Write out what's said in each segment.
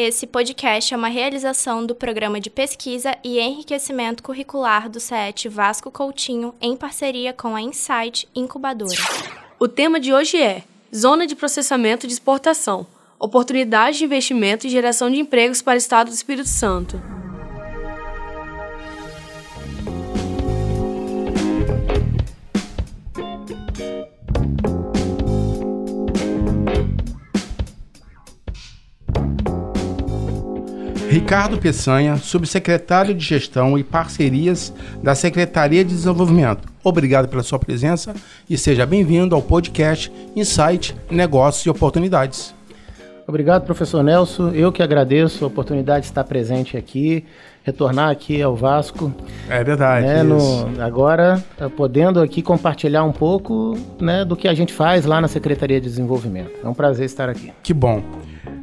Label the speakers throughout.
Speaker 1: Esse podcast é uma realização do Programa de Pesquisa e Enriquecimento Curricular do CET Vasco Coutinho, em parceria com a Insight Incubadora.
Speaker 2: O tema de hoje é Zona de Processamento de Exportação Oportunidade de investimento e geração de empregos para o Estado do Espírito Santo.
Speaker 3: Ricardo Peçanha, subsecretário de Gestão e Parcerias da Secretaria de Desenvolvimento. Obrigado pela sua presença e seja bem-vindo ao podcast Insight, Negócios e Oportunidades.
Speaker 4: Obrigado, professor Nelson. Eu que agradeço a oportunidade de estar presente aqui, retornar aqui ao Vasco.
Speaker 3: É verdade.
Speaker 4: Né, no, agora, tá podendo aqui compartilhar um pouco né, do que a gente faz lá na Secretaria de Desenvolvimento. É um prazer estar aqui.
Speaker 3: Que bom.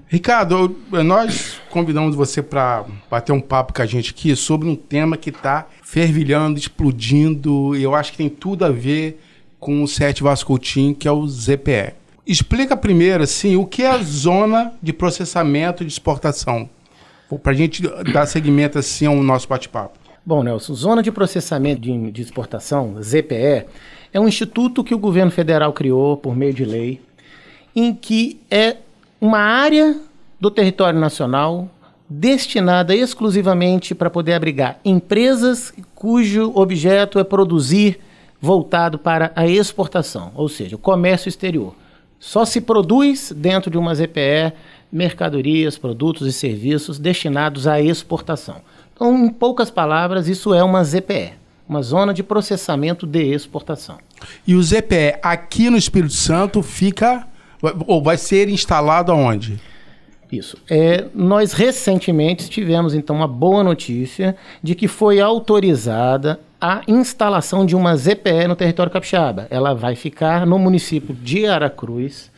Speaker 3: Ricardo, nós convidamos você para bater um papo com a gente aqui sobre um tema que está fervilhando, explodindo, e eu acho que tem tudo a ver com o Sete Vascultim, que é o ZPE. Explica primeiro, assim, o que é a zona de processamento de exportação, para a gente dar seguimento assim ao nosso bate-papo.
Speaker 4: Bom, Nelson, Zona de Processamento de, de Exportação, ZPE, é um instituto que o governo federal criou por meio de lei, em que é uma área do território nacional destinada exclusivamente para poder abrigar empresas cujo objeto é produzir voltado para a exportação, ou seja, o comércio exterior. Só se produz dentro de uma ZPE mercadorias, produtos e serviços destinados à exportação. Então, em poucas palavras, isso é uma ZPE, uma zona de processamento de exportação.
Speaker 3: E o ZPE aqui no Espírito Santo fica ou vai ser instalado aonde?
Speaker 4: Isso. É, nós recentemente tivemos então uma boa notícia de que foi autorizada a instalação de uma ZPE no território capixaba. Ela vai ficar no município de Aracruz,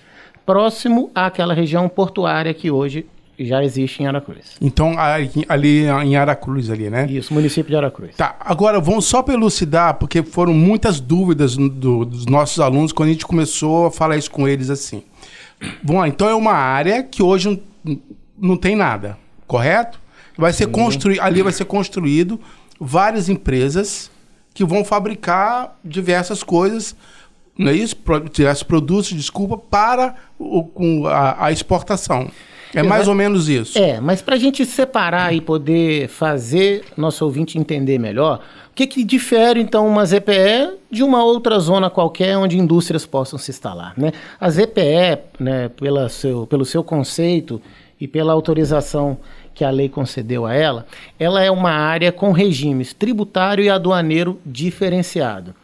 Speaker 4: próximo àquela região portuária que hoje já existe em Aracruz.
Speaker 3: Então, ali em Aracruz, ali, né?
Speaker 4: Isso, município de Aracruz.
Speaker 3: Tá, agora vamos só elucidar, porque foram muitas dúvidas do, dos nossos alunos quando a gente começou a falar isso com eles assim. Bom, então é uma área que hoje não, não tem nada, correto? Vai ser construído, ali vai ser construído várias empresas que vão fabricar diversas coisas, não é isso? Diversos produtos, desculpa, para o, a, a exportação. É mais ou menos isso.
Speaker 4: É, mas para a gente separar e poder fazer nosso ouvinte entender melhor, o que, que difere então uma ZPE de uma outra zona qualquer onde indústrias possam se instalar? Né? A ZPE, né, pela seu, pelo seu conceito e pela autorização que a lei concedeu a ela, ela é uma área com regimes tributário e aduaneiro diferenciado.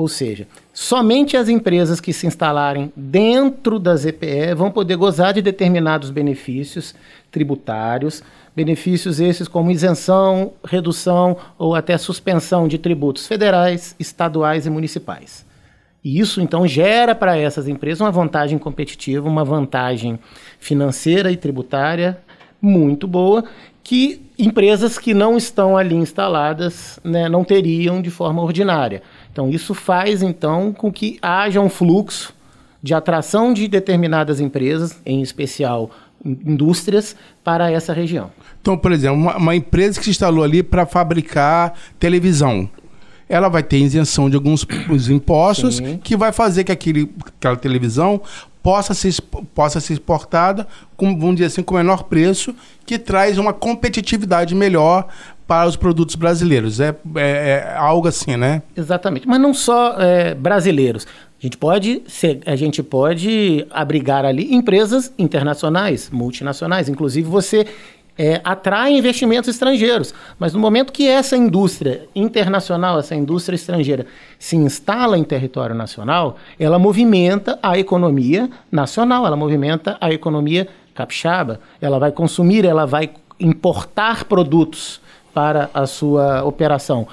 Speaker 4: Ou seja, somente as empresas que se instalarem dentro da ZPE vão poder gozar de determinados benefícios tributários, benefícios esses como isenção, redução ou até suspensão de tributos federais, estaduais e municipais. E isso então gera para essas empresas uma vantagem competitiva, uma vantagem financeira e tributária muito boa que empresas que não estão ali instaladas né, não teriam de forma ordinária. Então, isso faz, então, com que haja um fluxo de atração de determinadas empresas, em especial indústrias, para essa região.
Speaker 3: Então, por exemplo, uma, uma empresa que se instalou ali para fabricar televisão, ela vai ter isenção de alguns impostos Sim. que vai fazer que aquele, aquela televisão possa ser, possa ser exportada, com, vamos dizer assim, com menor preço, que traz uma competitividade melhor para os produtos brasileiros. É, é, é algo assim, né?
Speaker 4: Exatamente. Mas não só é, brasileiros. A gente pode ser, a gente pode abrigar ali empresas internacionais, multinacionais. Inclusive você é, atrai investimentos estrangeiros. Mas no momento que essa indústria internacional, essa indústria estrangeira, se instala em território nacional, ela movimenta a economia nacional, ela movimenta a economia capixaba. Ela vai consumir, ela vai importar produtos para a sua operação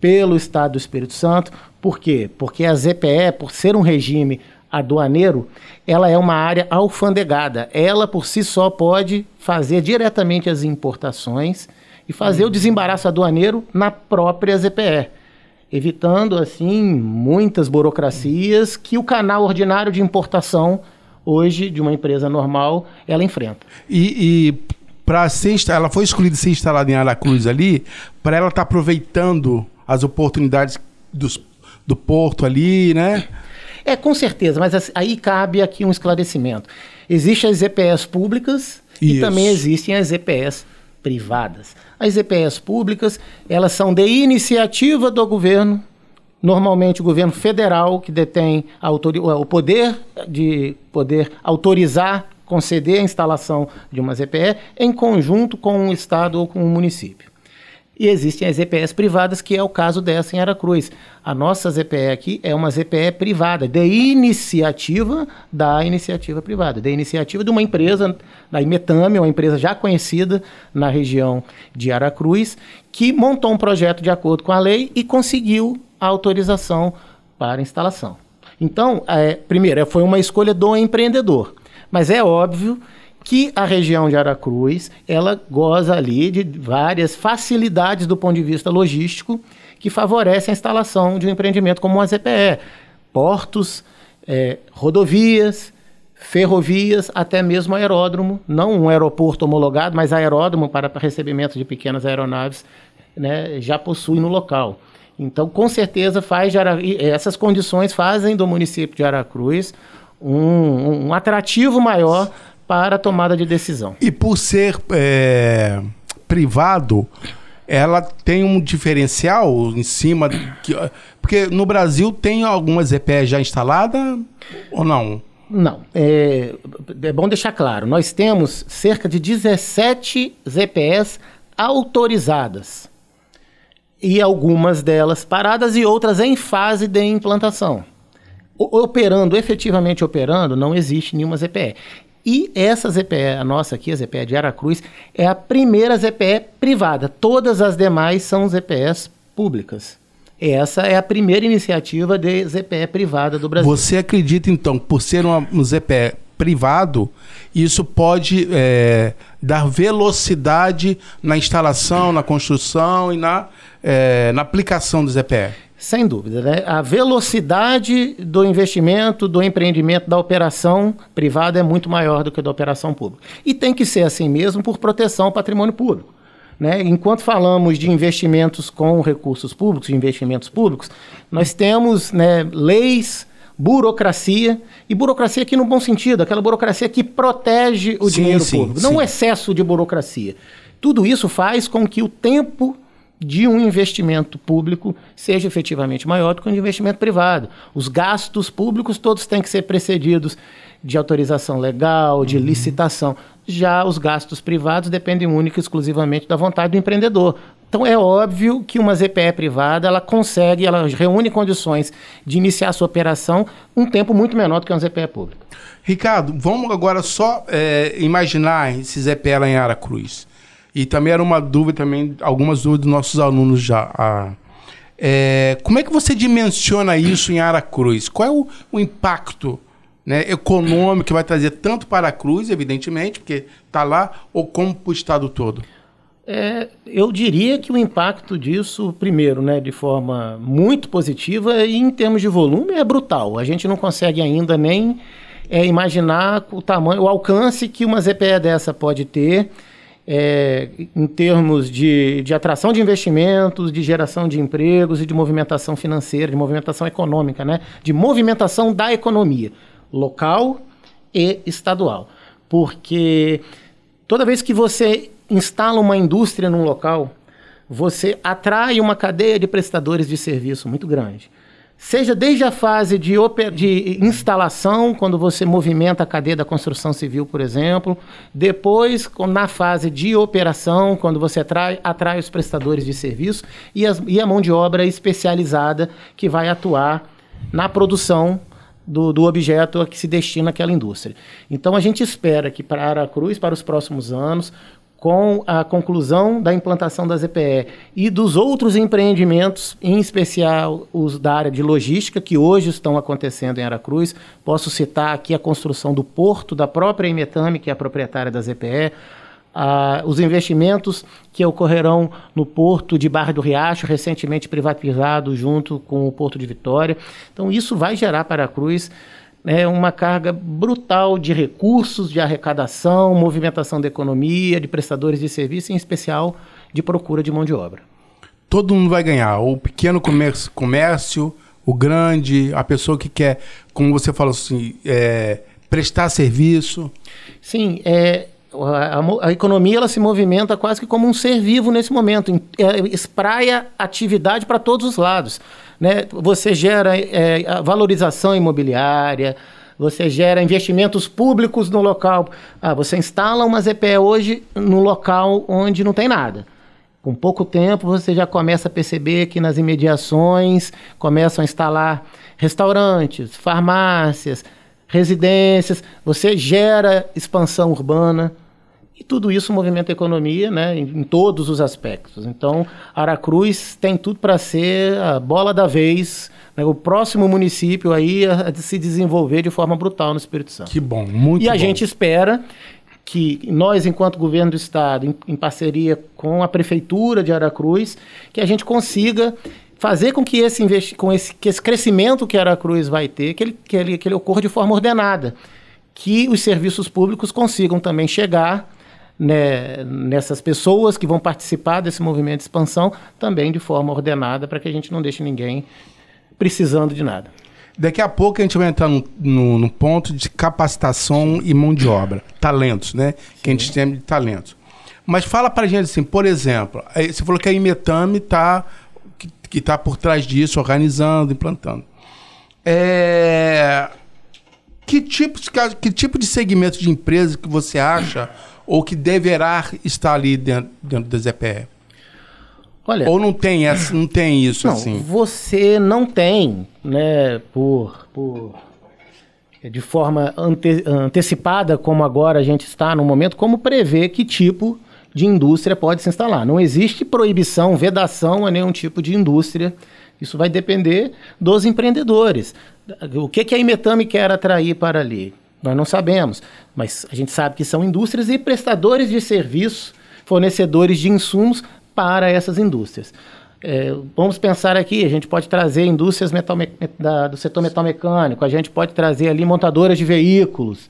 Speaker 4: pelo Estado do Espírito Santo. Por quê? Porque a ZPE, por ser um regime aduaneiro, ela é uma área alfandegada. Ela por si só pode fazer diretamente as importações e fazer o desembaraço aduaneiro na própria ZPE, evitando assim muitas burocracias que o canal ordinário de importação hoje de uma empresa normal ela enfrenta.
Speaker 3: E, e para ser ela foi escolhida ser instalada em Aracruz ali, para ela estar aproveitando as oportunidades dos, do porto ali, né?
Speaker 4: É, com certeza, mas assim, aí cabe aqui um esclarecimento. Existem as EPS públicas e
Speaker 3: Isso.
Speaker 4: também existem as EPS privadas. As EPS públicas, elas são de iniciativa do governo, normalmente o governo federal que detém o poder de poder autorizar, conceder a instalação de uma ZPE em conjunto com o estado ou com o município. E existem as EPS privadas, que é o caso dessa em Aracruz. A nossa ZPE aqui é uma ZPE privada, de iniciativa da iniciativa privada, de iniciativa de uma empresa, da Imetame, uma empresa já conhecida na região de Aracruz, que montou um projeto de acordo com a lei e conseguiu a autorização para instalação. Então, é, primeiro, foi uma escolha do empreendedor. Mas é óbvio que a região de Aracruz ela goza ali de várias facilidades do ponto de vista logístico que favorecem a instalação de um empreendimento como uma ZPE. Portos, eh, rodovias, ferrovias, até mesmo aeródromo, não um aeroporto homologado, mas aeródromo para recebimento de pequenas aeronaves, né, já possui no local. Então, com certeza, faz de Ara- essas condições fazem do município de Aracruz um, um atrativo maior para a tomada de decisão.
Speaker 3: E por ser é, privado, ela tem um diferencial em cima. Que, porque no Brasil tem algumas EPS já instaladas ou não?
Speaker 4: Não, é, é bom deixar claro, nós temos cerca de 17 ZPS autorizadas e algumas delas paradas e outras em fase de implantação. Operando, efetivamente operando, não existe nenhuma ZPE. E essa ZPE, a nossa aqui, a ZPE de Aracruz, é a primeira ZPE privada. Todas as demais são ZPEs públicas. Essa é a primeira iniciativa de ZPE privada do Brasil.
Speaker 3: Você acredita, então, por ser uma- um ZPE privado, isso pode é, dar velocidade na instalação, na construção e na, é, na aplicação do ZPE?
Speaker 4: Sem dúvida, né? A velocidade do investimento, do empreendimento, da operação privada é muito maior do que da operação pública. E tem que ser assim mesmo por proteção ao patrimônio público. Né? Enquanto falamos de investimentos com recursos públicos, de investimentos públicos, nós temos né, leis, burocracia, e burocracia aqui no bom sentido, aquela burocracia que protege o
Speaker 3: Sim,
Speaker 4: dinheiro
Speaker 3: sim,
Speaker 4: público, não
Speaker 3: sim.
Speaker 4: o excesso de burocracia. Tudo isso faz com que o tempo de um investimento público seja efetivamente maior do que um investimento privado. Os gastos públicos todos têm que ser precedidos de autorização legal, de licitação. Já os gastos privados dependem única e exclusivamente da vontade do empreendedor. Então é óbvio que uma ZPE privada ela consegue, ela reúne condições de iniciar sua operação um tempo muito menor do que uma ZPE pública.
Speaker 3: Ricardo, vamos agora só é, imaginar esse ZPE lá em Aracruz. E também era uma dúvida, também, algumas dúvidas dos nossos alunos já. Ah, é, como é que você dimensiona isso em Aracruz? Qual é o, o impacto né, econômico que vai trazer tanto para a Cruz, evidentemente, porque está lá, ou como para o estado todo?
Speaker 4: É, eu diria que o impacto disso, primeiro, né, de forma muito positiva e em termos de volume é brutal. A gente não consegue ainda nem é, imaginar o tamanho, o alcance que uma ZPE dessa pode ter é, em termos de, de atração de investimentos, de geração de empregos e de movimentação financeira, de movimentação econômica, né, de movimentação da economia local e estadual. Porque toda vez que você instala uma indústria num local, você atrai uma cadeia de prestadores de serviço muito grande. Seja desde a fase de, de instalação, quando você movimenta a cadeia da construção civil, por exemplo, depois na fase de operação, quando você atrai, atrai os prestadores de serviço e, as- e a mão de obra especializada que vai atuar na produção do, do objeto a que se destina aquela indústria. Então a gente espera que para Aracruz, para os próximos anos, com a conclusão da implantação da ZPE e dos outros empreendimentos, em especial os da área de logística, que hoje estão acontecendo em Aracruz. Posso citar aqui a construção do porto da própria Imetame, que é a proprietária da ZPE, os investimentos que ocorrerão no porto de Barra do Riacho, recentemente privatizado junto com o porto de Vitória. Então, isso vai gerar para a Cruz né, uma carga brutal de recursos, de arrecadação, movimentação da economia, de prestadores de serviço, em especial de procura de mão de obra.
Speaker 3: Todo mundo vai ganhar, o pequeno comércio, comércio o grande, a pessoa que quer, como você falou assim, é, prestar serviço.
Speaker 4: Sim, é, a, a, economia ela se movimenta quase que como um ser vivo nesse momento, é, espraia atividade para todos os lados. Né? Você gera é, valorização imobiliária, você gera investimentos públicos no local. Ah, você instala uma ZPE hoje no local onde não tem nada. Com pouco tempo você já começa a perceber que nas imediações começam a instalar restaurantes, farmácias, residências, você gera expansão urbana. E tudo isso movimenta a economia né, em, em todos os aspectos. Então, Aracruz tem tudo para ser a bola da vez, né, o próximo município aí a, a, se desenvolver de forma brutal no Espírito Santo.
Speaker 3: Que bom, muito
Speaker 4: bom.
Speaker 3: E
Speaker 4: a gente espera que nós, enquanto governo do Estado, em, em parceria com a Prefeitura de Aracruz, que a gente consiga fazer com que esse, investi com esse, que esse crescimento que Aracruz vai ter, que ele, que, ele, que ele ocorra de forma ordenada. Que os serviços públicos consigam também chegar né, nessas pessoas que vão participar desse movimento de expansão também de forma ordenada, para que a gente não deixe ninguém precisando de nada.
Speaker 3: Daqui a pouco a gente vai entrar no, no, no ponto de capacitação e mão de obra, talentos, né? Sim. Que a gente chama de talentos. Mas fala para a gente assim, por exemplo, você falou que a Imetame está que está por trás disso, organizando, implantando. É... Que, tipo, que tipo de segmento de empresa que você acha ou que deverá estar ali dentro, dentro da ZPE? Olha, ou não tem, essa, não tem isso
Speaker 4: não,
Speaker 3: assim?
Speaker 4: Você não tem, né, por, por de forma ante, antecipada, como agora a gente está no momento, como prever que tipo de indústria pode se instalar. Não existe proibição, vedação a nenhum tipo de indústria. Isso vai depender dos empreendedores. O que, que a Imetame quer atrair para ali? Nós não sabemos, mas a gente sabe que são indústrias e prestadores de serviço, fornecedores de insumos para essas indústrias. É, vamos pensar aqui, a gente pode trazer indústrias da, do setor metal mecânico, a gente pode trazer ali montadoras de veículos,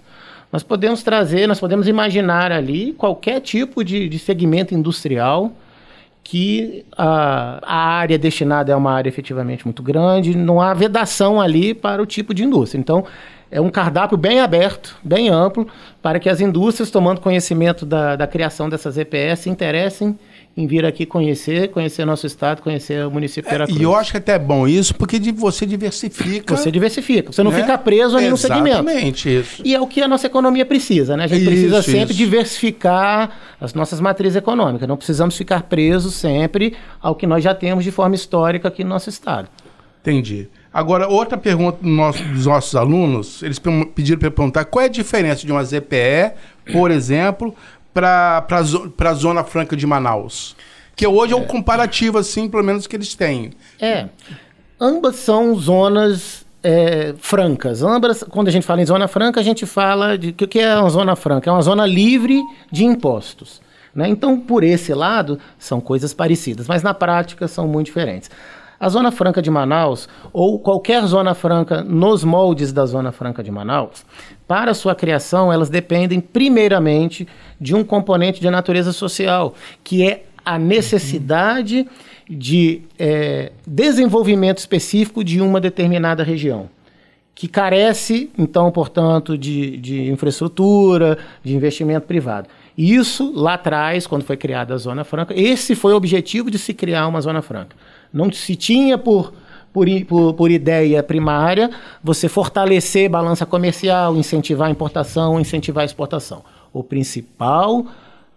Speaker 4: nós podemos trazer, nós podemos imaginar ali qualquer tipo de, de segmento industrial que a, a, área destinada é uma área efetivamente muito grande, não há vedação ali para o tipo de indústria. Então, é um cardápio bem aberto, bem amplo, para que as indústrias, tomando conhecimento da, da criação dessas EPS, se interessem em vir aqui conhecer, conhecer nosso estado, conhecer o município de Veracruz.
Speaker 3: É, e eu acho que é até é bom isso, porque de, você diversifica.
Speaker 4: Você diversifica. Você não né? fica preso ali no segmento.
Speaker 3: Exatamente isso.
Speaker 4: E é o que a nossa economia precisa, né? A gente isso, precisa sempre isso. diversificar as nossas matrizes econômicas. Não precisamos ficar presos sempre ao que nós já temos de forma histórica aqui no nosso estado.
Speaker 3: Entendi. Agora, outra pergunta do nosso, dos nossos alunos, eles pediram para perguntar qual é a diferença de uma ZPE, por exemplo, para a Zona Franca de Manaus? Que hoje é um comparativo, assim, pelo menos que eles têm.
Speaker 4: É. Ambas são zonas é, francas. Ambas, quando a gente fala em zona franca, a gente fala de que o que é uma zona franca? É uma zona livre de impostos. Né? Então, por esse lado, são coisas parecidas, mas na prática são muito diferentes. A Zona Franca de Manaus, ou qualquer Zona Franca nos moldes da Zona Franca de Manaus, para sua criação, elas dependem primeiramente de um componente de natureza social, que é a necessidade de é, desenvolvimento específico de uma determinada região que carece, então, portanto, de, de, infraestrutura, de investimento privado. Isso, lá atrás, quando foi criada a Zona Franca, esse foi o objetivo de se criar uma Zona Franca. Não se tinha por, por, por, por ideia primária você fortalecer balança comercial, incentivar a importação, incentivar a exportação. O principal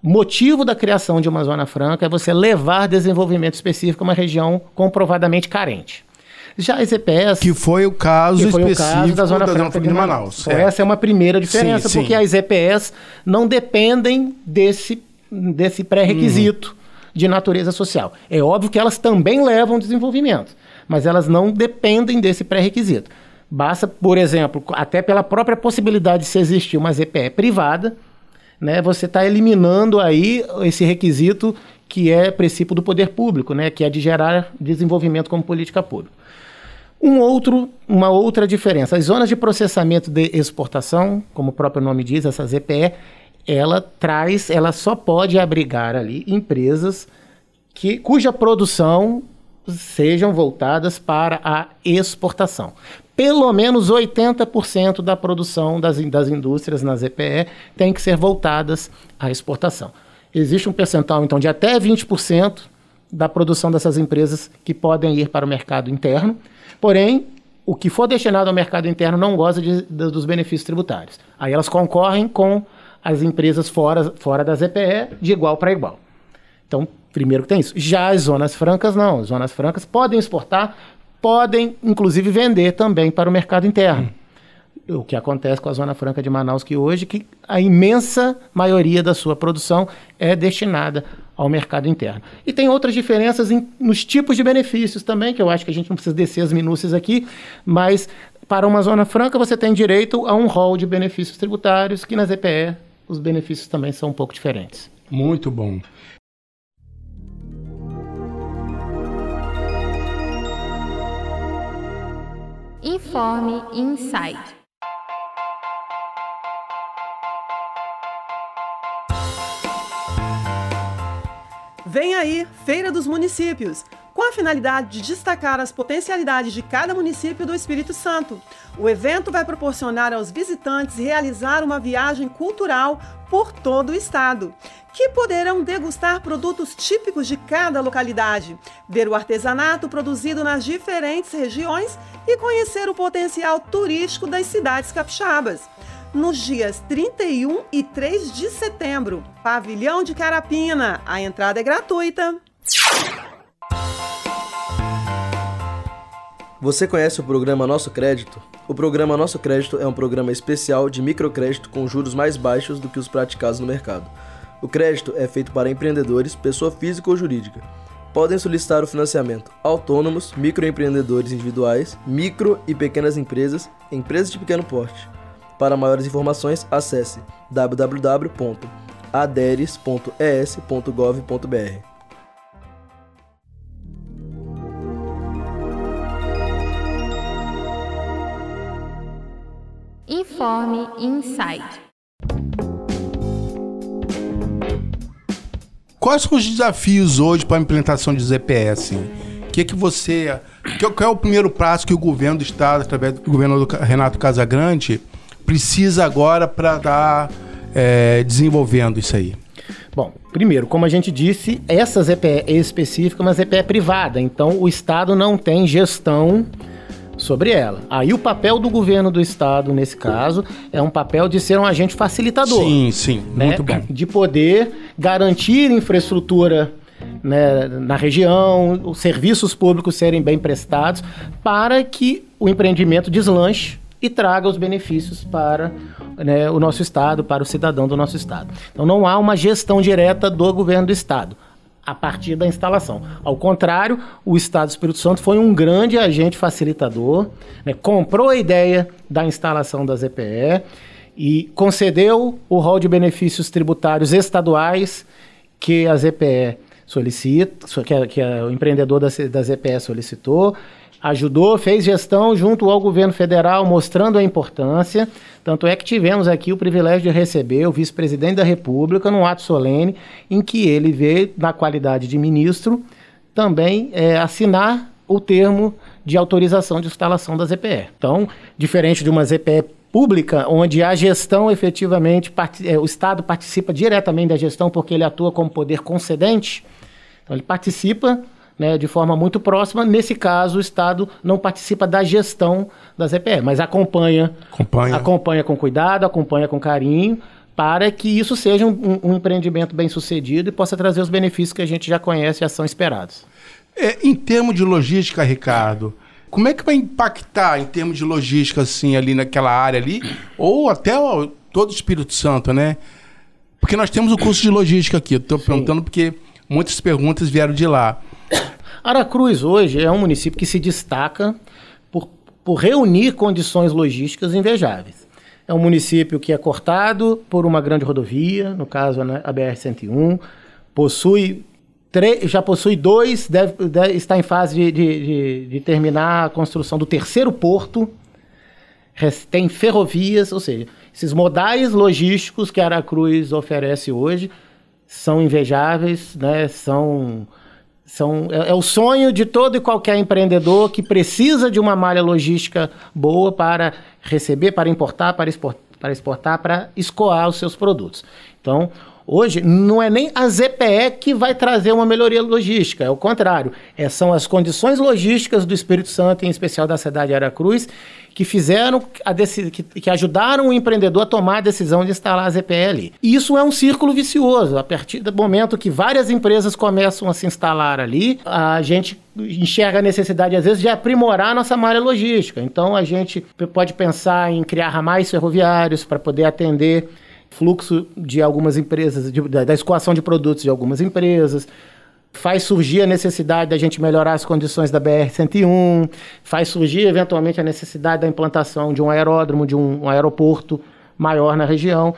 Speaker 4: motivo da criação de uma zona franca é você levar desenvolvimento específico a uma região comprovadamente carente. Já as EPS.
Speaker 3: Que foi o caso
Speaker 4: foi
Speaker 3: específico
Speaker 4: o caso da Zona, da Franca, de Manaus. Manaus. Então, essa é uma primeira diferença, sim, porque sim. as EPS não dependem desse, desse pré-requisito. De natureza social. É óbvio que elas também levam desenvolvimento, mas elas não dependem desse pré-requisito. Basta, por exemplo, até pela própria possibilidade de se existir uma ZPE privada, né, você está eliminando aí esse requisito que é princípio do poder público, né, que é de gerar desenvolvimento como política pública. Um outro, uma outra diferença, as zonas de processamento de exportação, como o próprio nome diz, essa ZPE, ela traz, ela só pode abrigar ali empresas que, cuja produção sejam voltadas para a exportação. Pelo menos 80% da produção das, das indústrias na ZPE tem que ser voltadas à exportação. Existe um percentual, então, de até 20% da produção dessas empresas que podem ir para o mercado interno. Porém, o que for destinado ao mercado interno não goza de, de, dos benefícios tributários. Aí elas concorrem com as empresas fora, fora da ZPE de igual para igual. Então, primeiro que tem isso. Já as zonas francas, não. As zonas francas podem exportar, podem, inclusive, vender também para o mercado interno. Hum. O que acontece com a Zona Franca de Manaus, que hoje que a imensa maioria da sua produção é destinada ao mercado interno. E tem outras diferenças em, nos tipos de benefícios também, que eu acho que a gente não precisa descer as minúcias aqui, mas para uma Zona Franca você tem direito a um rol de benefícios tributários, que na ZPE os benefícios também são um pouco diferentes.
Speaker 3: Muito bom.
Speaker 1: Informe Insight.
Speaker 5: Vem aí, Feira dos Municípios, com a finalidade de destacar as potencialidades de cada município do Espírito Santo. O evento vai proporcionar aos visitantes realizar uma viagem cultural por todo o estado que poderão degustar produtos típicos de cada localidade, ver o artesanato produzido nas diferentes regiões e conhecer o potencial turístico das cidades capixabas. Nos dias 31 e 3 de setembro, Pavilhão de Carapina. A entrada é gratuita.
Speaker 6: Você conhece o programa Nosso Crédito? O programa Nosso Crédito é um programa especial de microcrédito com juros mais baixos do que os praticados no mercado. O crédito é feito para empreendedores, pessoa física ou jurídica. Podem solicitar o financiamento autônomos, microempreendedores individuais, micro e pequenas empresas, empresas de pequeno porte. Para maiores informações, acesse www.aderes.es.gov.br.
Speaker 1: Informe Insight.
Speaker 3: Quais são os desafios hoje para a implementação de ZPS? O que, que você. Qual é o primeiro passo que o governo do Estado, através do governador Renato Casagrande, precisa agora para estar tá, é, desenvolvendo isso aí?
Speaker 4: Bom, primeiro, como a gente disse, essa ZPE é específica, mas ZPE é privada, então o Estado não tem gestão sobre ela. Aí o papel do governo do estado, nesse caso, é um papel de ser um agente facilitador.
Speaker 3: Sim, sim,
Speaker 4: né?
Speaker 3: muito bom.
Speaker 4: De poder garantir infraestrutura né, na região, os serviços públicos serem bem prestados, para que o empreendimento deslanche e traga os benefícios para né, o nosso estado, para o cidadão do nosso estado. Então não há uma gestão direta do governo do estado a partir da instalação. Ao contrário, o Estado do Espírito Santo foi um grande agente facilitador, né, comprou a ideia da instalação da ZPE e concedeu o rol de benefícios tributários estaduais que a ZPE solicita, que, a, que a, o empreendedor da, da ZPE solicitou, ajudou, fez gestão junto ao governo federal, mostrando a importância. Tanto é que tivemos aqui o privilégio de receber o vice-presidente da República num ato solene, em que ele veio, na qualidade de ministro, também é, assinar o termo de autorização de instalação da ZPE. Então, diferente de uma ZPE pública, onde a gestão efetivamente, é, o Estado participa diretamente da gestão porque ele atua como poder concedente, então ele participa né, de forma muito próxima. Nesse caso, o Estado não participa da gestão da ZPE, mas acompanha, acompanha, acompanha com cuidado, acompanha com carinho, para que isso seja um, um empreendimento bem sucedido e possa trazer os benefícios que a gente já conhece e são esperados.
Speaker 3: É, em termos de logística, Ricardo, como é que vai impactar em termos de logística, assim, ali naquela área ali, ou até ó, todo o Espírito Santo, né? Porque nós temos o curso de logística aqui. Estou perguntando porque muitas perguntas vieram de lá.
Speaker 4: Aracruz hoje é um município que se destaca por, por reunir condições logísticas invejáveis. É um município que é cortado por uma grande rodovia, no caso né, a BR-101, possui já possui dois, deve, deve, está em fase de, de, de, terminar a construção do terceiro porto. Tem ferrovias, ou seja, esses modais logísticos que Aracruz oferece hoje são invejáveis, né? são, são, é, é, o sonho de todo e qualquer empreendedor que precisa de uma malha logística boa para receber, para importar, para exportar, para, exportar, para escoar os seus produtos. Então, Hoje, não é nem a ZPE que vai trazer uma melhoria logística, é o contrário. É, são as condições logísticas do Espírito Santo, em especial da cidade de Aracruz, que fizeram, a que, que ajudaram o empreendedor a tomar a decisão de instalar a ZPE ali. E isso é um círculo vicioso. A partir do momento que várias empresas começam a se instalar ali, a gente enxerga a necessidade, às vezes, de aprimorar a nossa malha logística. Então, a gente pode pensar em criar ramais ferroviários para poder atender fluxo de algumas empresas, de, da, da escoação de produtos de algumas empresas, faz surgir a necessidade da gente melhorar as condições da BR-101, faz surgir eventualmente a necessidade da implantação de um aeródromo, de um, um aeroporto maior na região.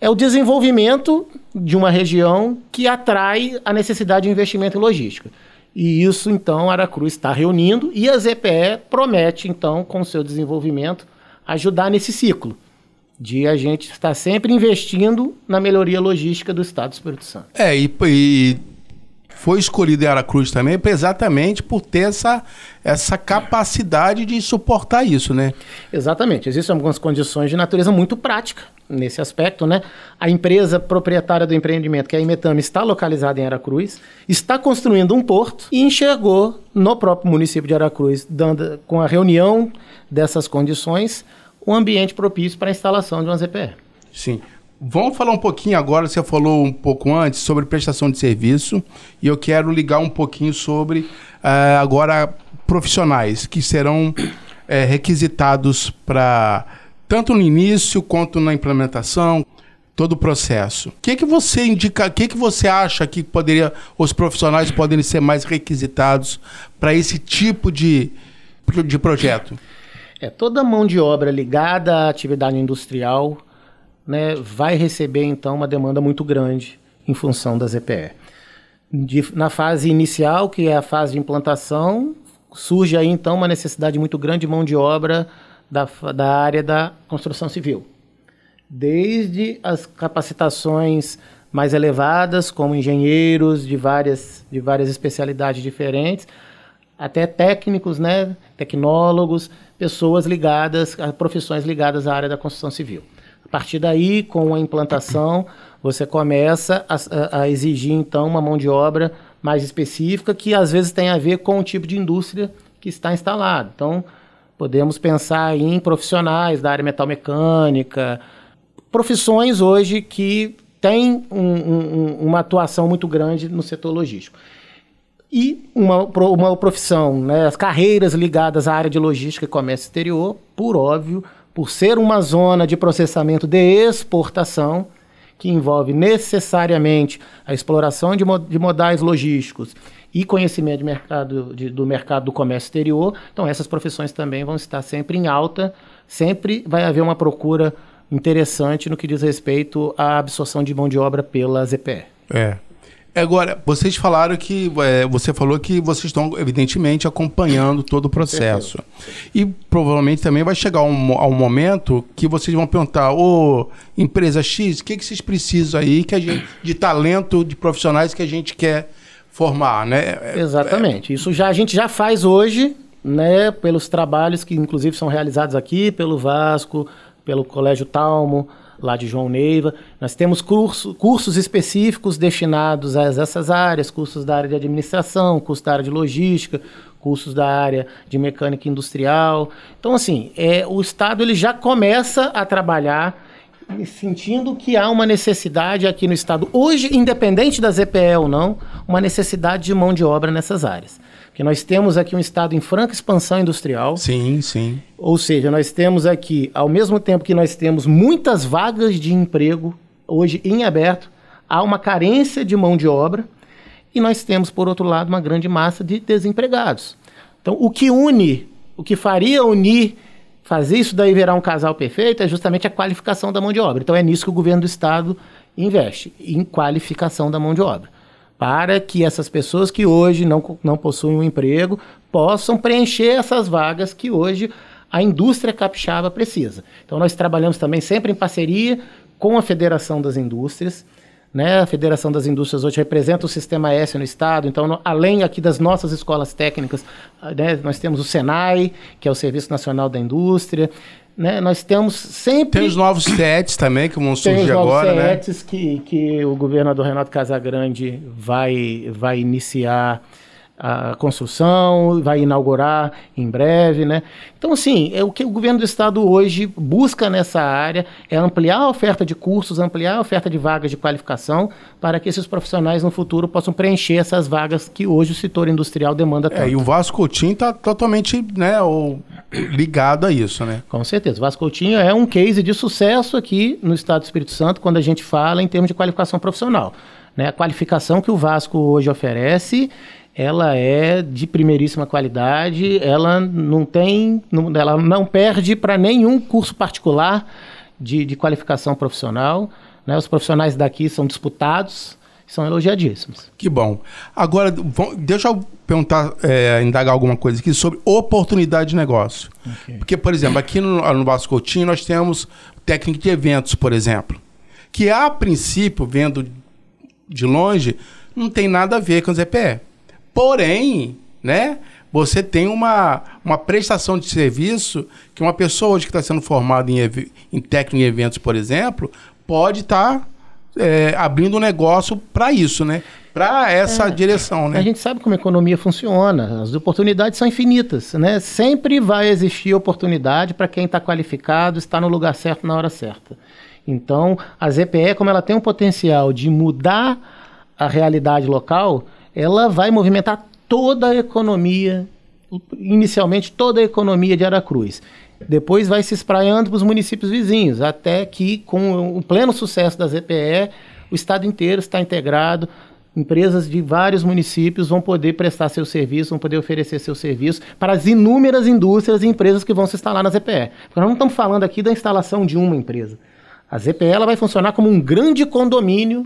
Speaker 4: É o desenvolvimento de uma região que atrai a necessidade de investimento em logística. E isso, então, Aracruz está reunindo e a ZPE promete, então, com o seu desenvolvimento, ajudar nesse ciclo de a gente estar sempre investindo na melhoria logística do Estado do Espírito Santo.
Speaker 3: É, e, e foi escolhido em Aracruz também exatamente por ter essa, essa capacidade de suportar isso, né?
Speaker 4: Exatamente. Existem algumas condições de natureza muito prática nesse aspecto, né? A empresa proprietária do empreendimento, que é a Imetame, está localizada em Aracruz, está construindo um porto e enxergou no próprio município de Aracruz, dando, com a reunião dessas condições, um ambiente propício para a instalação de uma ZPE.
Speaker 3: Sim. Vamos falar um pouquinho agora, você falou um pouco antes sobre prestação de serviço, e eu quero ligar um pouquinho sobre uh, agora profissionais que serão uh, requisitados para tanto no início quanto na implementação, todo o processo. O que que você indica, o que que você acha que poderia os profissionais podem ser mais requisitados para esse tipo de, de projeto?
Speaker 4: É, toda mão de obra ligada à atividade industrial né, vai receber, então, uma demanda muito grande em função da ZPE. De, na fase inicial, que é a fase de implantação, surge aí, então, uma necessidade muito grande de mão de obra da, da área da construção civil. Desde as capacitações mais elevadas, como engenheiros de várias, de várias especialidades diferentes, até técnicos, né, tecnólogos, pessoas ligadas a profissões ligadas à área da construção civil. A partir daí, com a implantação, você começa a, a, exigir então uma mão de obra mais específica que às vezes tem a ver com o tipo de indústria que está instalado. Então, podemos pensar em profissionais da área metalmecânica, profissões hoje que têm um, um, uma atuação muito grande no setor logístico e uma, uma profissão, né, as carreiras ligadas à área de logística e comércio exterior, por óbvio, por ser uma zona de processamento de exportação, que envolve necessariamente a exploração de, de modais logísticos e conhecimento de mercado, de, do mercado do comércio exterior, então essas profissões também vão estar sempre em alta, sempre vai haver uma procura interessante no que diz respeito à absorção de mão de obra pela ZPE.
Speaker 3: É, Agora, vocês falaram que. É, você falou que vocês estão, evidentemente, acompanhando todo o processo. E provavelmente também vai chegar um, um momento que vocês vão perguntar, ô empresa X, o que, que vocês precisam aí que a gente, de talento, de profissionais que a gente quer formar, né?
Speaker 4: É, Exatamente. Isso já a gente já faz hoje, né? Pelos trabalhos que, inclusive, são realizados aqui pelo Vasco, pelo Colégio Talmo lá de João Neiva. Nós temos curso, cursos específicos destinados a essas áreas, cursos da área de administração, cursos da área de logística, cursos da área de mecânica industrial. Então, assim, é, o Estado ele já começa a trabalhar sentindo que há uma necessidade aqui no Estado, hoje, independente da ZPE ou não, uma necessidade de mão de obra nessas áreas que nós temos aqui um estado em franca expansão industrial.
Speaker 3: Sim, sim.
Speaker 4: Ou seja, nós temos aqui, ao mesmo tempo que nós temos muitas vagas de emprego hoje em aberto, há uma carência de mão de obra e nós temos, por outro lado, uma grande massa de desempregados. Então, o que une, o que faria unir, fazer isso daí virar um casal perfeito é justamente a qualificação da mão de obra. Então, é nisso que o governo do estado investe, em qualificação da mão de obra para que essas pessoas que hoje não, não possuem um emprego possam preencher essas vagas que hoje a indústria capixaba precisa. Então nós trabalhamos também sempre em parceria com a Federação das Indústrias. Né? A Federação das Indústrias hoje representa o Sistema S no Estado, então, no, além aqui das nossas escolas técnicas, né, nós temos o SENAI, que é o Serviço Nacional da Indústria, né? Nós temos sempre...
Speaker 3: Tem os novos sets também, que vão surgir agora,
Speaker 4: né? Tem os novos que, que o governador Renato Casagrande vai, vai iniciar a construção, vai inaugurar em breve, né? Então, assim, é o que o governo do estado hoje busca nessa área é ampliar a oferta de cursos, ampliar a oferta de vagas de qualificação para que esses profissionais no futuro possam preencher essas vagas que hoje o setor industrial demanda tanto.
Speaker 3: É, e o Vasco Coutinho está totalmente, né, o, ligado a isso, né?
Speaker 4: Com certeza. Vasco Coutinho é um case de sucesso aqui no estado do Espírito Santo quando a gente fala em termos de qualificação profissional. Né? A qualificação que o Vasco hoje oferece ela é de primeiríssima qualidade, ela não tem, não, ela não perde para nenhum curso particular de, de qualificação profissional. Né? Os profissionais daqui são disputados, são elogiadíssimos.
Speaker 3: Que bom. Agora, deixa eu perguntar, é, indagar alguma coisa aqui sobre oportunidade de negócio. Okay. Porque, por exemplo, aqui no, no Vasco Coutinho nós temos técnico de eventos, por exemplo, que a princípio, vendo de longe, não tem nada a ver com o ZPE. Porém, né? Você tem uma, uma prestação de serviço que uma pessoa hoje que está sendo formada em, em técnico em eventos, por exemplo, pode estar tá, é, abrindo um negócio para isso, né? Para essa é, direção, né?
Speaker 4: A gente sabe como a economia funciona. As oportunidades são infinitas, né? Sempre vai existir oportunidade para quem está qualificado, está no lugar certo na hora certa. Então, a ZPE, como ela tem um potencial de mudar a realidade local, ela vai movimentar toda a economia, inicialmente toda a economia de Aracruz. Depois vai se espraiando para os municípios vizinhos, até que, com o pleno sucesso da ZPE, o estado inteiro está integrado. Empresas de vários municípios vão poder prestar seu serviço, vão poder oferecer seu serviço para as inúmeras indústrias e empresas que vão se instalar na ZPE. Porque nós não estamos falando aqui da instalação de uma empresa. A ZPE ela vai funcionar como um grande condomínio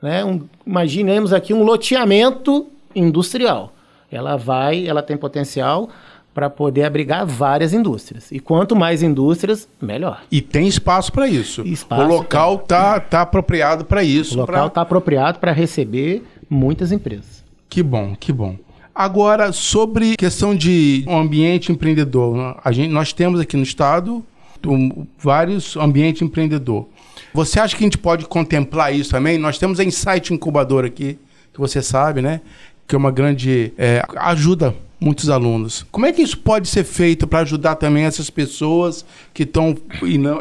Speaker 4: né? Um, imaginemos aqui um loteamento industrial. Ela vai, ela tem potencial para poder abrigar várias indústrias. E quanto mais indústrias, melhor.
Speaker 3: E tem espaço para isso. Espaço o local está tá apropriado para isso.
Speaker 4: O local está pra... apropriado para receber muitas empresas.
Speaker 3: Que bom, que bom. Agora, sobre questão de ambiente empreendedor, a gente, nós temos aqui no estado um, vários ambientes empreendedor. Você acha que a gente pode contemplar isso também? Nós temos a Insight Incubador aqui, que você sabe, né? Que é uma grande. É, ajuda muitos alunos. Como é que isso pode ser feito para ajudar também essas pessoas que estão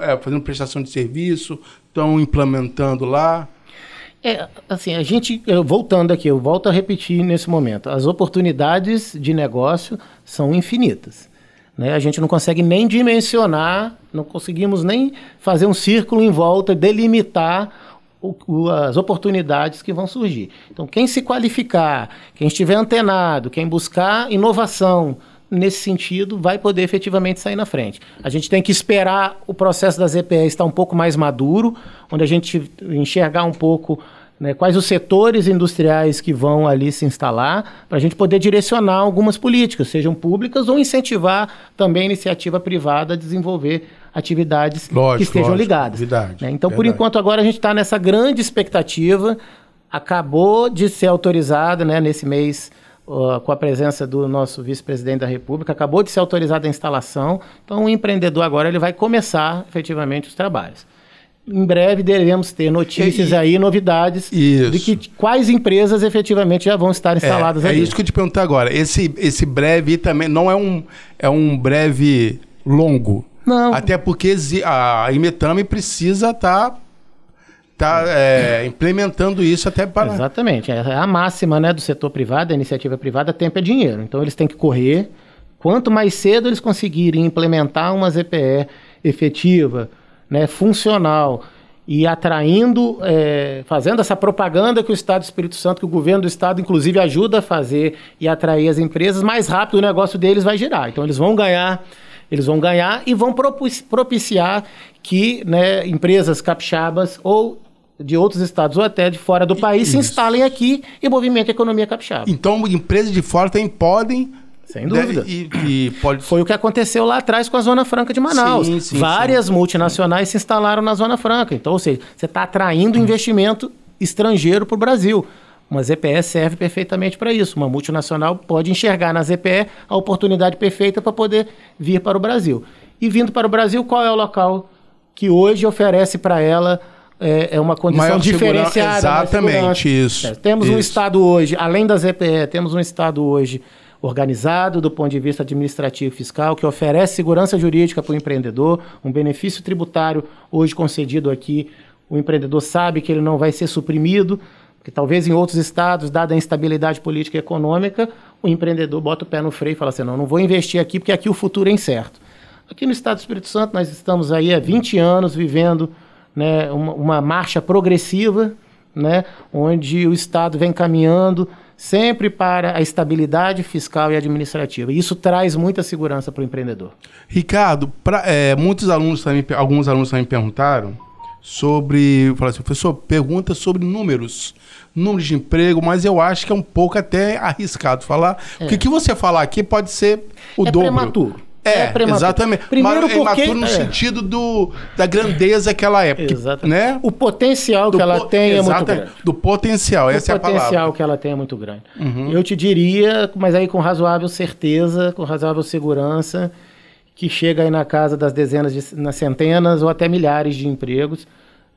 Speaker 3: é, fazendo prestação de serviço, estão implementando lá?
Speaker 4: É, assim, a gente, voltando aqui, eu volto a repetir nesse momento, as oportunidades de negócio são infinitas. Né? A gente não consegue nem dimensionar, não conseguimos nem fazer um círculo em volta, delimitar o, o, as oportunidades que vão surgir. Então, quem se qualificar, quem estiver antenado, quem buscar inovação nesse sentido, vai poder efetivamente sair na frente. A gente tem que esperar o processo das EPS estar um pouco mais maduro, onde a gente enxergar um pouco né, quais os setores industriais que vão ali se instalar, para a gente poder direcionar algumas políticas, sejam públicas ou incentivar também a iniciativa privada a desenvolver atividades lógico, que estejam lógico, ligadas. Verdade, né? Então, verdade. por enquanto, agora a gente está nessa grande expectativa. Acabou de ser autorizada né, nesse mês. Uh, com a presença do nosso vice-presidente da República, acabou de ser autorizada a instalação. Então, o empreendedor agora ele vai começar efetivamente os trabalhos em breve devemos ter notícias e, aí, novidades isso. de que quais empresas efetivamente já vão estar instaladas
Speaker 3: é,
Speaker 4: ali.
Speaker 3: É isso que eu te perguntar agora. Esse, esse breve também não é um, é um breve longo. Não. Até porque a Imetame precisa estar tá, tá, é, implementando isso até para.
Speaker 4: Exatamente. É a máxima né, do setor privado, da iniciativa privada, tempo é dinheiro. Então eles têm que correr. Quanto mais cedo eles conseguirem implementar uma ZPE efetiva, né, funcional e atraindo, é, fazendo essa propaganda que o Estado do Espírito Santo, que o governo do Estado, inclusive, ajuda a fazer e atrair as empresas, mais rápido o negócio deles vai girar. Então, eles vão ganhar, eles vão ganhar e vão propiciar que né, empresas capixabas ou de outros estados ou até de fora do país se
Speaker 3: Isso.
Speaker 4: instalem aqui e movimentem a economia capixaba.
Speaker 3: Então, empresas de fora também podem.
Speaker 4: Sem dúvida.
Speaker 3: né, E, e pode.
Speaker 4: Foi o que aconteceu lá atrás com a Zona Franca de Manaus.
Speaker 3: Sim, sim,
Speaker 4: Várias multinacionais se instalaram na Zona Franca. Então, ou seja, você está atraindo investimento estrangeiro para o Brasil. Uma ZPE serve perfeitamente para isso. Uma multinacional pode enxergar na ZPE a oportunidade perfeita para poder vir para o Brasil. E vindo para o Brasil, qual é o local que hoje oferece para ela é, é uma condição
Speaker 3: Maior
Speaker 4: diferenciada?
Speaker 3: Exatamente, isso,
Speaker 4: É, temos um
Speaker 3: isso.
Speaker 4: Estado hoje, além da ZPE, temos um Estado hoje organizado do ponto de vista administrativo e fiscal, que oferece segurança jurídica para o empreendedor, um benefício tributário hoje concedido aqui. O empreendedor sabe que ele não vai ser suprimido, porque talvez em outros estados, dada a instabilidade política e econômica, o empreendedor bota o pé no freio e fala assim: não, não vou investir aqui porque aqui o futuro é incerto. Aqui no estado do Espírito Santo, nós estamos aí há 20 anos vivendo né, uma, uma marcha progressiva, né, onde o Estado vem caminhando sempre para a estabilidade fiscal e administrativa. E isso traz muita segurança para o empreendedor.
Speaker 3: Ricardo, pra, é, muitos alunos também, alguns alunos também perguntaram sobre. Falaram assim, professor, pergunta sobre números. Números de emprego, mas eu acho que é um pouco até arriscado falar. Porque o que você falar aqui pode ser o
Speaker 4: É
Speaker 3: dobro.
Speaker 4: prematuro.
Speaker 3: É,
Speaker 4: É prematuro.
Speaker 3: exatamente.
Speaker 4: Primeiro
Speaker 3: mas é
Speaker 4: porque-
Speaker 3: imaturo no
Speaker 4: é.
Speaker 3: sentido do, da grandeza daquela época.
Speaker 4: Exatamente.
Speaker 3: Né?
Speaker 4: O potencial
Speaker 3: Do
Speaker 4: que ela
Speaker 3: po-
Speaker 4: tem é muito grande.
Speaker 3: Do potencial, essa é
Speaker 4: o
Speaker 3: a palavra. Uhum.
Speaker 4: potencial que ela tem é muito grande. Eu te diria, mas aí com razoável certeza, com razoável segurança, que chega aí na casa das dezenas, de, nas centenas ou até milhares de empregos.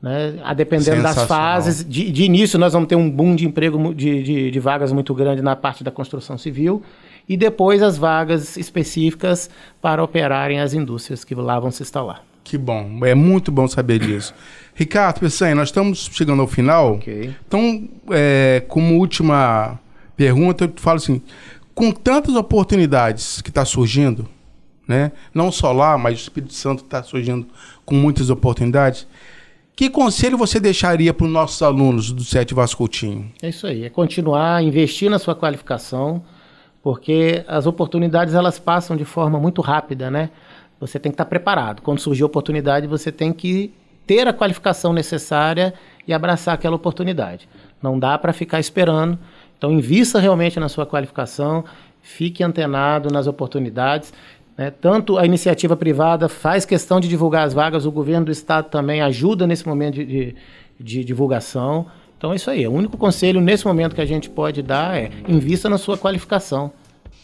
Speaker 4: Né? A dependendo das fases. De, de início, nós vamos ter um boom de emprego, de, de, de vagas muito grande na parte da construção civil. E depois as vagas específicas para operarem as indústrias que lá vão se instalar.
Speaker 3: Que bom, é muito bom saber disso. Ricardo Pessanha, nós estamos chegando ao final.
Speaker 4: Ok.
Speaker 3: Então, é, como última pergunta, eu falo assim: com tantas oportunidades que está surgindo, né? não só lá, mas o Espírito Santo está surgindo com muitas oportunidades, que conselho você deixaria para os nossos alunos do Sete Vasco Coutinho?
Speaker 4: É isso aí, é continuar investir na sua qualificação, porque as oportunidades elas passam de forma muito rápida, né? Você tem que estar preparado. Quando surgir a oportunidade, você tem que ter a qualificação necessária e abraçar aquela oportunidade. Não dá para ficar esperando. Então, invista realmente na sua qualificação, fique antenado nas oportunidades. Né? Tanto a iniciativa privada faz questão de divulgar as vagas, o governo do estado também ajuda nesse momento de, de, de divulgação. Então é isso aí. O único conselho nesse momento que a gente pode dar é invista na sua qualificação.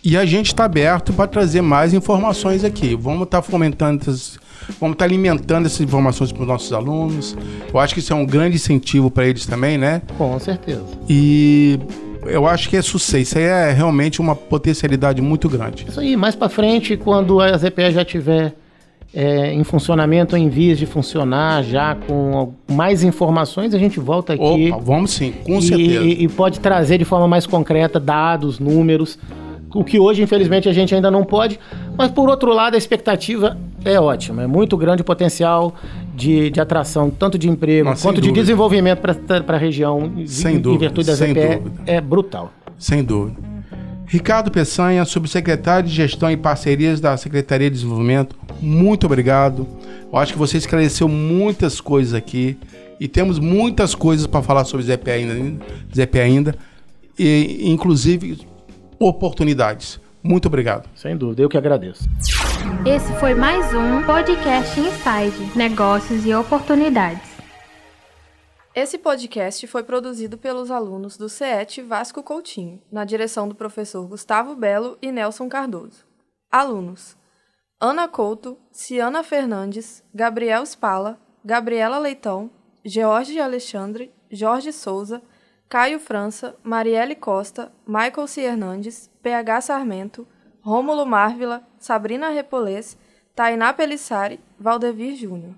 Speaker 3: E a gente está aberto para trazer mais informações aqui. Vamos estar fomentando, essas, vamos estar alimentando essas informações para os nossos alunos. Eu acho que isso é um grande incentivo para eles também, né?
Speaker 4: Com certeza.
Speaker 3: E eu acho que é sucesso. Isso aí é realmente uma potencialidade muito grande.
Speaker 4: Isso aí. Mais para frente, quando a ZPE já tiver é, em funcionamento, em vias de funcionar, já com mais informações, a gente volta aqui.
Speaker 3: Opa, vamos sim, com
Speaker 4: e,
Speaker 3: certeza.
Speaker 4: E, e pode trazer de forma mais concreta dados, números, o que hoje, infelizmente, a gente ainda não pode. Mas, por outro lado, a expectativa é ótima. É muito grande o potencial de, de atração, tanto de emprego
Speaker 3: Mas,
Speaker 4: quanto de
Speaker 3: dúvida.
Speaker 4: desenvolvimento para a região.
Speaker 3: Sem
Speaker 4: em,
Speaker 3: dúvida,
Speaker 4: Em virtude da ZPE, é brutal.
Speaker 3: Sem dúvida. Ricardo Peçanha, subsecretário de Gestão e Parcerias da Secretaria de Desenvolvimento, muito obrigado. Eu acho que você esclareceu muitas coisas aqui e temos muitas coisas para falar sobre ZP ainda, ZP ainda e inclusive oportunidades. Muito obrigado.
Speaker 4: Sem dúvida, eu que agradeço.
Speaker 7: Esse foi mais um Podcast Inside Negócios e Oportunidades.
Speaker 2: Esse podcast foi produzido pelos alunos do CET Vasco Coutinho, na direção do professor Gustavo Belo e Nelson Cardoso. Alunos: Ana Couto, Ciana Fernandes, Gabriel Spala, Gabriela Leitão, George Alexandre, Jorge Souza, Caio França, Marielle Costa, Michael C. Hernandes, PH Sarmento, Rômulo Marvila, Sabrina Repolês, Tainá Pelissari, Valdevir Júnior.